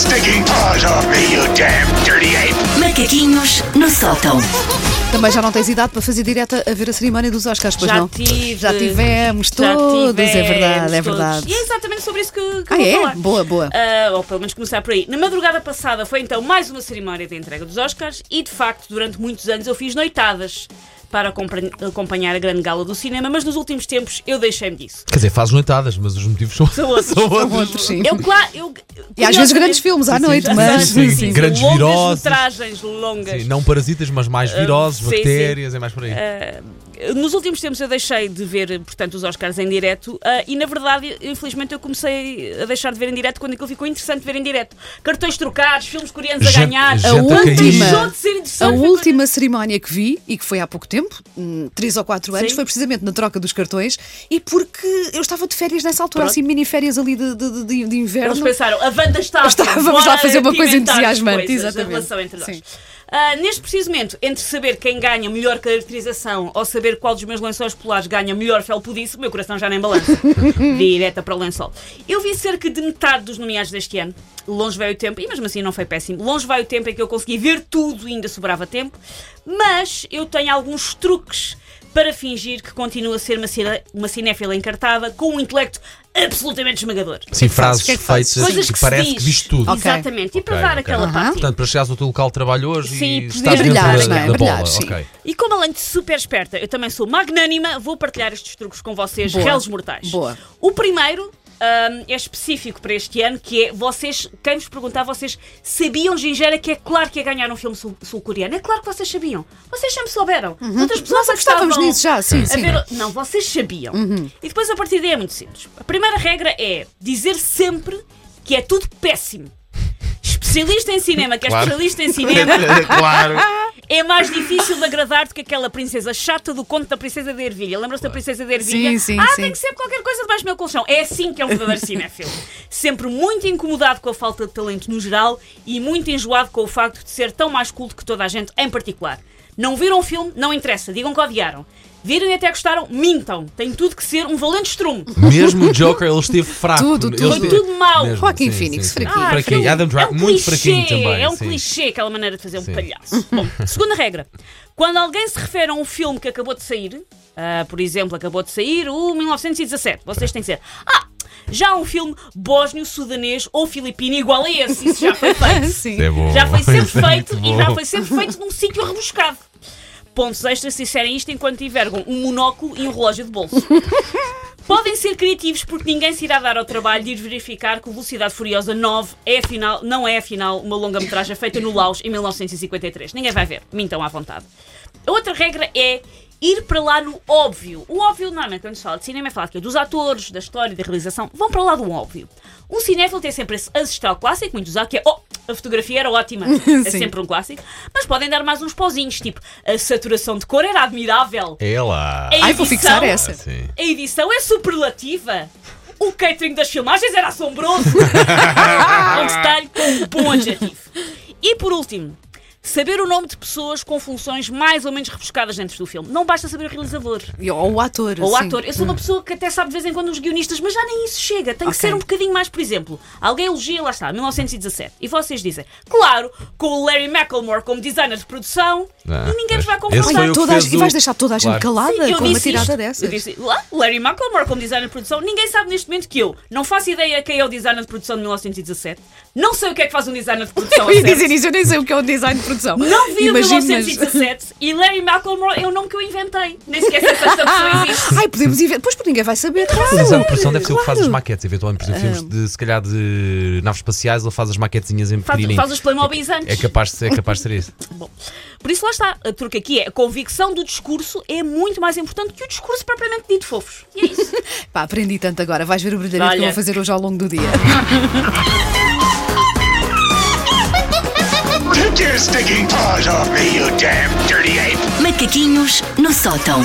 stinking paws off me, you damn dirty ape! Macaquinhos no sótão. Também já não tens idade para fazer direta a ver a cerimónia dos Oscars, pois Já não? tive. Já tivemos Já todos, é tivemos verdade, é todos. verdade. E é exatamente sobre isso que, que Ah, vou é? falar. Boa, boa. Ah, ou pelo menos começar por aí. Na madrugada passada foi então mais uma cerimónia de entrega dos Oscars e de facto durante muitos anos eu fiz noitadas para acompanhar- a grande gala do cinema, mas nos últimos tempos eu deixei-me disso. Quer dizer, fazes noitadas, mas os motivos são, São outros. são outros. São outros, sim. Eu, claro, eu, E às vezes grandes filmes à noite, Já mas. sim, sim, grandes longas viroses. metragens longas. Sim, não parasitas, mas mais viroses, sim, sim. bactérias, é mais por aí. Nos últimos tempos eu deixei de ver, portanto, os Oscars em direto ah, e, na verdade, infelizmente eu comecei a deixar de ver em direto quando aquilo ficou interessante ver em direto. Cartões trocados, filmes coreanos a Gente- ganhar. gente A a cair. última, Deixou de ser a última cerimónia que vi, e que foi há pouco tempo, hum, três ou quatro anos, Sim. foi precisamente na troca dos cartões, e porque eu estava de férias nessa altura, Pronto. assim, mini férias ali de, de, de, de inverno. Eles pensaram, a Wanda está Estávamos bora lá a fazer uma coisa entusiasmante, exatamente. A relação entre nós. Ah, neste preciso momento, entre saber quem ganha melhor caracterização ou saber qual dos meus lençóis polares ganha melhor felpudice, o meu coração já nem balança. Direta para o lençol. Eu vi cerca de metade dos nomeados deste ano. Longe vai o tempo, e mesmo assim não foi péssimo. Longe vai o tempo em que eu consegui ver tudo e ainda sobrava tempo. Mas eu tenho alguns truques para fingir que continuo a ser uma, cine- uma cinéfila encartada com um intelecto absolutamente esmagador. Sim, frases que é que feitas Coisas que, que parece diz. que viste tudo. Ok. Exatamente. E para Ok, dar ok. aquela Aham. parte. Portanto, para chegares ao teu local de trabalho hoje Sim, e estás dentro brilhar, da, não é? da Brilhar, bola. sim. ok. E como além de super esperta, eu também sou magnânima, vou partilhar estes truques com vocês, Boa. réus mortais. Boa. O primeiro hum, é específico para este ano, que é vocês, quem vos perguntar, vocês sabiam, Gingera, que é claro que ia ganhar um filme sul- sul-coreano? É claro que vocês sabiam. Vocês sempre souberam. Outras pessoas Nós apostávamos estavam nisso já, sim, sim. ver- Não, vocês sabiam. E depois a partir daí é muito simples. A primeira regra é dizer sempre que é tudo péssimo. Especialista em cinema, que é Claro. especialista em cinema, claro. É mais difícil de agradar do que aquela princesa chata do conto da princesa de Ervilha. Lembram-se da princesa de Ervilha? Sim, sim, ah, sim. tem que ser qualquer coisa debaixo do meu colchão. É assim que é um verdadeiro cinéfilo. Sempre muito incomodado com a falta de talento no geral e muito enjoado com o facto de ser tão mais culto que toda a gente em particular. Não viram o filme? Não interessa. Digam que odiaram. Viram e até gostaram? Mintam. Tem tudo que ser um valente estrume. Mesmo o Joker, ele esteve fraco. Tudo, Ele tudo. Foi esteve- tudo mau. Mesmo, Joaquin sim, Phoenix, sim, fraquinho. Ah, fraquinho. Adam Driver, é um muito clichê, fraquinho também. É um sim. clichê aquela maneira de fazer um Sim. palhaço. Bom, segunda regra. Quando alguém se refere a um filme que acabou de sair, ah, por exemplo, acabou de sair o 1917, vocês têm que dizer. Ah! Já há um filme bósnio-sudanês ou filipino igual a esse, isso já foi feito. Sim. É bom. Já foi sempre Isso é feito e já foi sempre feito num sítio rebuscado. Pontos extras se disserem isto enquanto envergam um monóculo e um relógio de bolso. Podem ser criativos porque ninguém se irá dar ao trabalho de ir verificar que o Velocidade Furiosa 9 é afinal, não é afinal uma longa-metragem feita no Laos em 1953. Ninguém vai ver, mintam à vontade. A outra regra é ir para lá no óbvio. O óbvio, normalmente, quando se fala de cinema, é falar que é dos atores, da história, da realização. Vão para lá do óbvio. Um cinéfilo tem sempre esse ancestral clássico, muito usado, que é oh, a fotografia era ótima. É sempre um clássico. Mas podem dar mais uns pozinhos, tipo a saturação de cor era admirável. É lá. A Ai, vou fixar edição- essa. Sim. A edição é superlativa. O catering das filmagens era assombroso. um detalhe com um bom adjetivo. E por último, saber o nome de pessoas com funções mais ou menos rebuscadas dentro do filme. Não basta saber o realizador. Ou o ator. Ou o sim. ator. Eu sou uma pessoa que até sabe de vez em quando os guionistas, mas já nem isso chega. Tem que Ok. ser um bocadinho mais, por exemplo. Alguém elogia, lá está, 1917. E vocês dizem, claro, com o Larry McElmore como designer de produção, Ah, e ninguém vos vai mas esse confrontar. foi o que Toda a- e vais deixar toda a gente Claro. calada Sim, com uma tirada isto. dessas. Eu disse, lá, Larry McElmore como designer de produção. Ninguém sabe neste momento que eu não faço ideia quem é o designer de produção de 1917. Não sei o que é que faz um designer de produção. Eu a ia dizer isso, eu nem sei o que é o design de produção. Não vi o Imagino, mas- 1917 e Larry McElmore é o nome que eu inventei. Nem sequer sei se esta pessoa existe. Ai, podemos ir ver. Pois porque ninguém vai saber. O Claro. design de produção deve ser o que faz as Claro. maquetes, eventualmente, por exemplo, filmes de, se calhar de naves espaciais, ele faz as maquetezinhas em Faz, pequenininho. faz os Playmobil antes. É capaz de ser, é capaz de ser isso. Bom, por isso lá está. A truque aqui é a convicção do discurso é muito mais importante que o discurso propriamente dito fofos. E é isso. Pá, aprendi tanto agora. Vais ver o brilharinho que eu vou fazer hoje ao longo do dia. Take your stinking paws off me, you damn dirty ape! Macaquinhos no sótão.